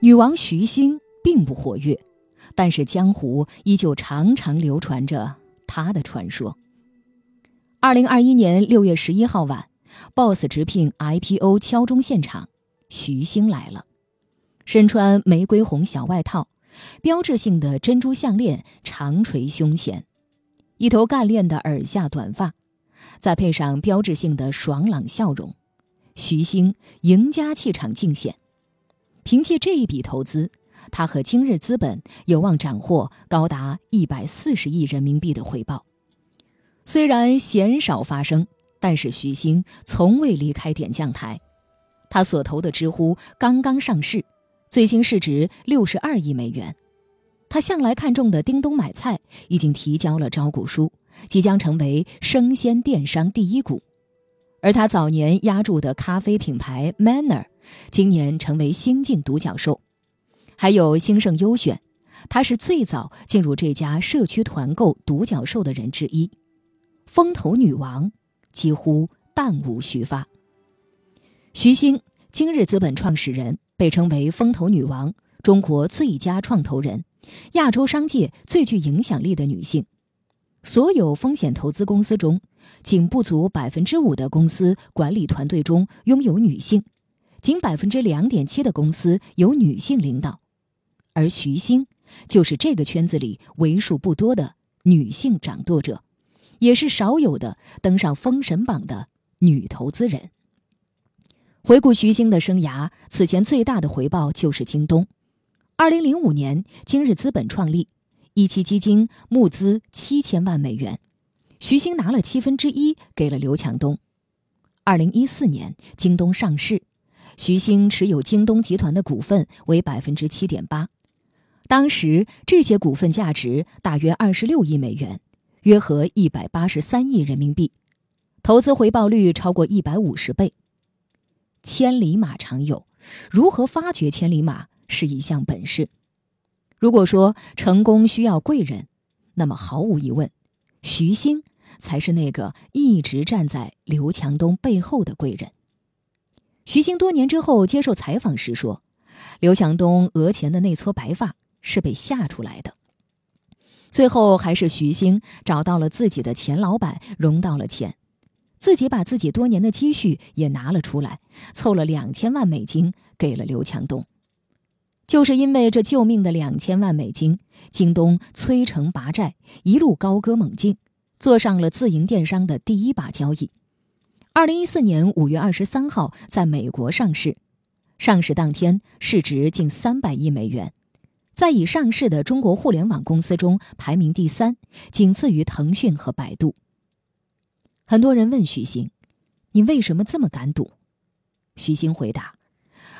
女王徐星并不活跃，但是江湖依旧常常流传着她的传说。二零二一年六月十一号晚，BOSS 直聘 IPO 敲钟现场，徐星来了，身穿玫瑰红小外套，标志性的珍珠项链长垂胸前，一头干练的耳下短发，再配上标志性的爽朗笑容，徐星赢家气场尽显。凭借这一笔投资，他和今日资本有望斩获高达一百四十亿人民币的回报。虽然鲜少发生，但是徐星从未离开点将台。他所投的知乎刚刚上市，最新市值六十二亿美元。他向来看重的叮咚买菜已经提交了招股书，即将成为生鲜电商第一股。而他早年押注的咖啡品牌 Manner。今年成为新晋独角兽，还有兴盛优选，他是最早进入这家社区团购独角兽的人之一。风投女王几乎弹无虚发。徐星，今日资本创始人，被称为风投女王、中国最佳创投人、亚洲商界最具影响力的女性。所有风险投资公司中，仅不足百分之五的公司管理团队中拥有女性。仅百分之两点七的公司有女性领导，而徐星就是这个圈子里为数不多的女性掌舵者，也是少有的登上封神榜的女投资人。回顾徐星的生涯，此前最大的回报就是京东。二零零五年，今日资本创立，一期基金募资七千万美元，徐星拿了七分之一给了刘强东。二零一四年，京东上市。徐星持有京东集团的股份为百分之七点八，当时这些股份价值大约二十六亿美元，约合一百八十三亿人民币，投资回报率超过一百五十倍。千里马常有，如何发掘千里马是一项本事。如果说成功需要贵人，那么毫无疑问，徐星才是那个一直站在刘强东背后的贵人。徐星多年之后接受采访时说：“刘强东额前的那撮白发是被吓出来的。最后还是徐星找到了自己的前老板，融到了钱，自己把自己多年的积蓄也拿了出来，凑了两千万美金给了刘强东。就是因为这救命的两千万美金，京东摧城拔寨，一路高歌猛进，做上了自营电商的第一把交椅。”二零一四年五月二十三号，在美国上市，上市当天市值近三百亿美元，在已上市的中国互联网公司中排名第三，仅次于腾讯和百度。很多人问徐星：“你为什么这么敢赌？”徐星回答：“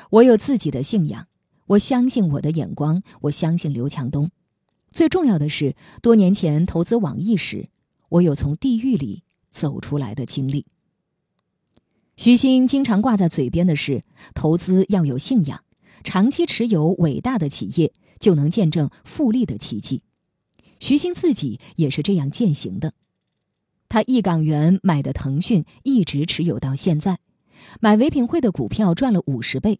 我有自己的信仰，我相信我的眼光，我相信刘强东。最重要的是，多年前投资网易时，我有从地狱里走出来的经历。”徐新经常挂在嘴边的是：投资要有信仰，长期持有伟大的企业，就能见证复利的奇迹。徐新自己也是这样践行的。他一港元买的腾讯，一直持有到现在，买唯品会的股票赚了五十倍。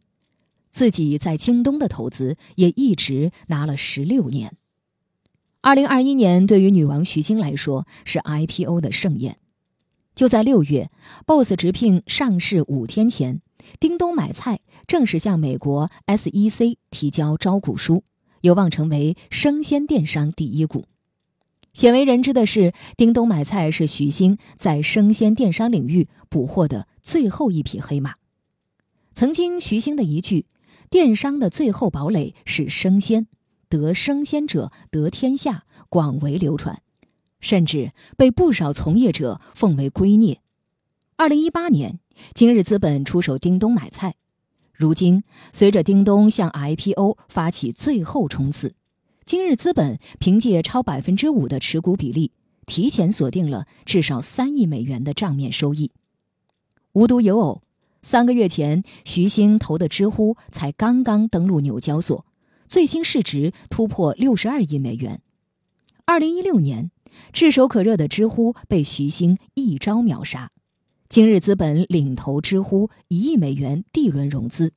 自己在京东的投资也一直拿了十六年。二零二一年对于女王徐星来说是 IPO 的盛宴。就在六月，BOSS 直聘上市五天前，叮咚买菜正式向美国 SEC 提交招股书，有望成为生鲜电商第一股。鲜为人知的是，叮咚买菜是徐星在生鲜电商领域捕获的最后一匹黑马。曾经，徐星的一句“电商的最后堡垒是生鲜，得生鲜者得天下”广为流传。甚至被不少从业者奉为圭臬。二零一八年，今日资本出手叮咚买菜。如今，随着叮咚向 IPO 发起最后冲刺，今日资本凭借超百分之五的持股比例，提前锁定了至少三亿美元的账面收益。无独有偶，三个月前，徐星投的知乎才刚刚登陆纽交所，最新市值突破六十二亿美元。二零一六年。炙手可热的知乎被徐星一招秒杀，今日资本领投知乎一亿美元 D 轮融资，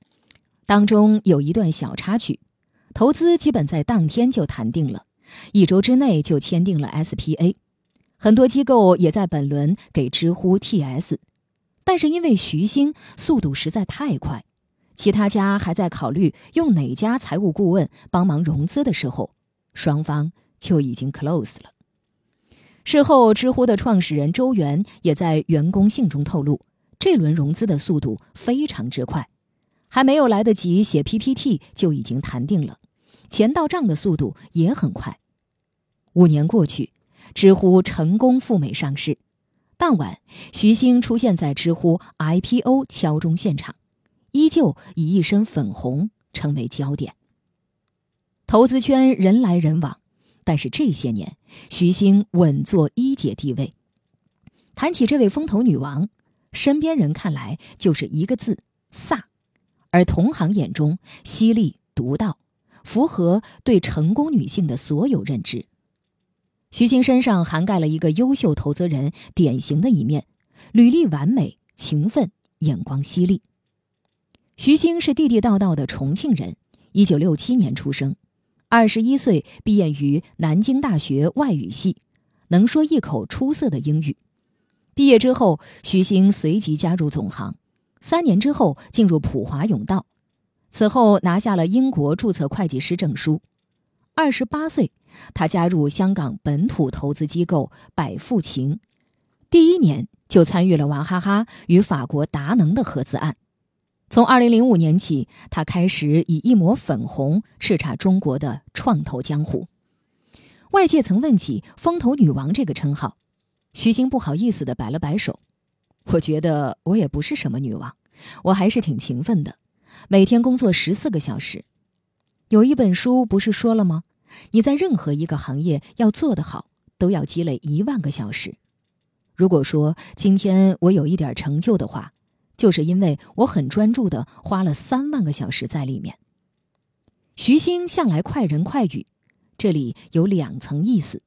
当中有一段小插曲，投资基本在当天就谈定了，一周之内就签订了 SPA，很多机构也在本轮给知乎 TS，但是因为徐星速度实在太快，其他家还在考虑用哪家财务顾问帮忙融资的时候，双方就已经 close 了。事后，知乎的创始人周源也在员工信中透露，这轮融资的速度非常之快，还没有来得及写 PPT 就已经谈定了，钱到账的速度也很快。五年过去，知乎成功赴美上市，当晚，徐星出现在知乎 IPO 敲钟现场，依旧以一身粉红成为焦点。投资圈人来人往。但是这些年，徐星稳坐一姐地位。谈起这位风投女王，身边人看来就是一个字“飒”，而同行眼中犀利独到，符合对成功女性的所有认知。徐星身上涵盖了一个优秀投资人典型的一面：履历完美、勤奋、眼光犀利。徐星是地地道道的重庆人，一九六七年出生。二十一岁毕业于南京大学外语系，能说一口出色的英语。毕业之后，徐星随即加入总行，三年之后进入普华永道，此后拿下了英国注册会计师证书。二十八岁，他加入香港本土投资机构百富勤，第一年就参与了娃哈哈与法国达能的合资案。从二零零五年起，他开始以一抹粉红叱咤中国的创投江湖。外界曾问起“风投女王”这个称号，徐星不好意思的摆了摆手：“我觉得我也不是什么女王，我还是挺勤奋的，每天工作十四个小时。有一本书不是说了吗？你在任何一个行业要做得好，都要积累一万个小时。如果说今天我有一点成就的话。”就是因为我很专注的花了三万个小时在里面。徐星向来快人快语，这里有两层意思：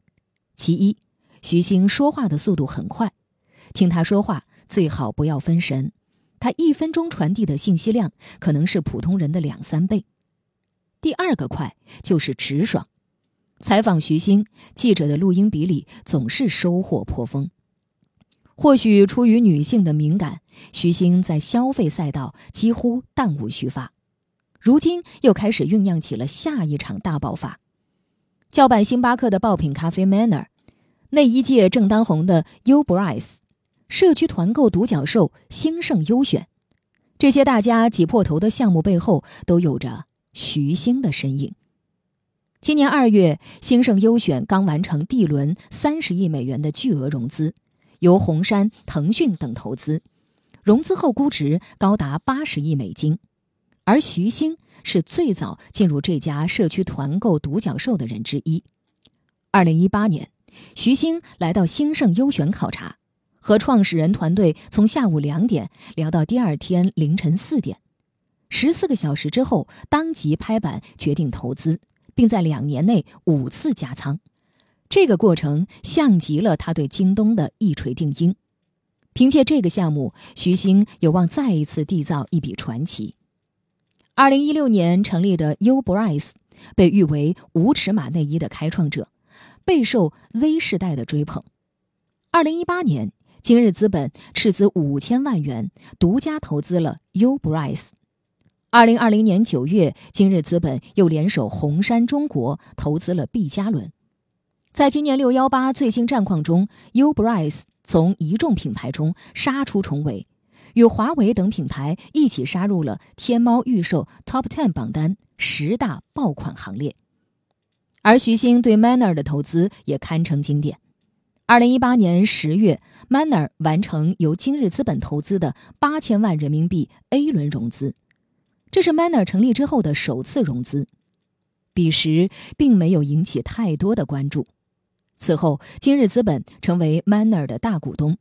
其一，徐星说话的速度很快，听他说话最好不要分神，他一分钟传递的信息量可能是普通人的两三倍；第二个快就是直爽，采访徐星，记者的录音笔里总是收获颇丰。或许出于女性的敏感，徐星在消费赛道几乎弹无虚发。如今又开始酝酿起了下一场大爆发。叫板星巴克的爆品咖啡 Manner，那一届正当红的 U Bryce，社区团购独角兽兴盛优选，这些大家挤破头的项目背后都有着徐星的身影。今年二月，兴盛优选刚完成 D 轮三十亿美元的巨额融资。由红杉、腾讯等投资，融资后估值高达八十亿美金，而徐星是最早进入这家社区团购独角兽的人之一。二零一八年，徐星来到兴盛优选考察，和创始人团队从下午两点聊到第二天凌晨四点，十四个小时之后，当即拍板决定投资，并在两年内五次加仓。这个过程像极了他对京东的一锤定音。凭借这个项目，徐星有望再一次缔造一笔传奇。二零一六年成立的 U Bryce 被誉为无尺码内衣的开创者，备受 Z 世代的追捧。二零一八年，今日资本斥资五千万元独家投资了 U Bryce。二零二零年九月，今日资本又联手红杉中国投资了毕加轮。在今年六幺八最新战况中，U Bryce 从一众品牌中杀出重围，与华为等品牌一起杀入了天猫预售 Top Ten 榜单十大爆款行列。而徐星对 Manner 的投资也堪称经典。二零一八年十月，Manner 完成由今日资本投资的八千万人民币 A 轮融资，这是 Manner 成立之后的首次融资。彼时并没有引起太多的关注。此后，今日资本成为 Manner 的大股东。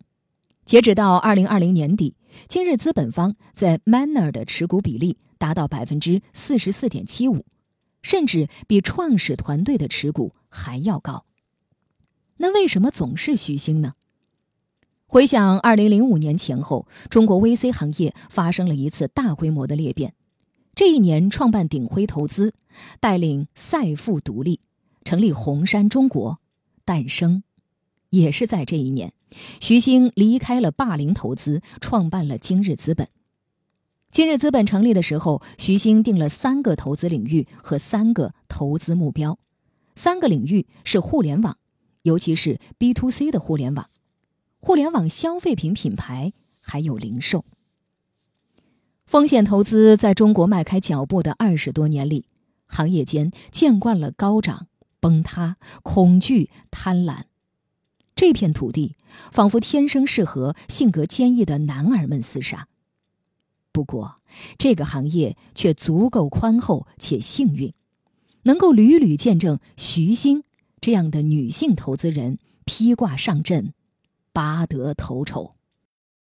截止到二零二零年底，今日资本方在 Manner 的持股比例达到百分之四十四点七五，甚至比创始团队的持股还要高。那为什么总是徐星呢？回想二零零五年前后，中国 VC 行业发生了一次大规模的裂变。这一年，创办鼎晖投资，带领赛富独立，成立红杉中国，诞生。也是在这一年，徐兴离开了霸凌投资，创办了今日资本。今日资本成立的时候，徐兴定了三个投资领域和三个投资目标。三个领域是互联网，尤其是 B to C 的互联网、互联网消费品品牌，还有零售。风险投资在中国迈开脚步的二十多年里，行业间见惯了高涨、崩塌、恐惧、贪婪。这片土地仿佛天生适合性格坚毅的男儿们厮杀。不过，这个行业却足够宽厚且幸运，能够屡屡见证徐星这样的女性投资人披挂上阵，拔得头筹。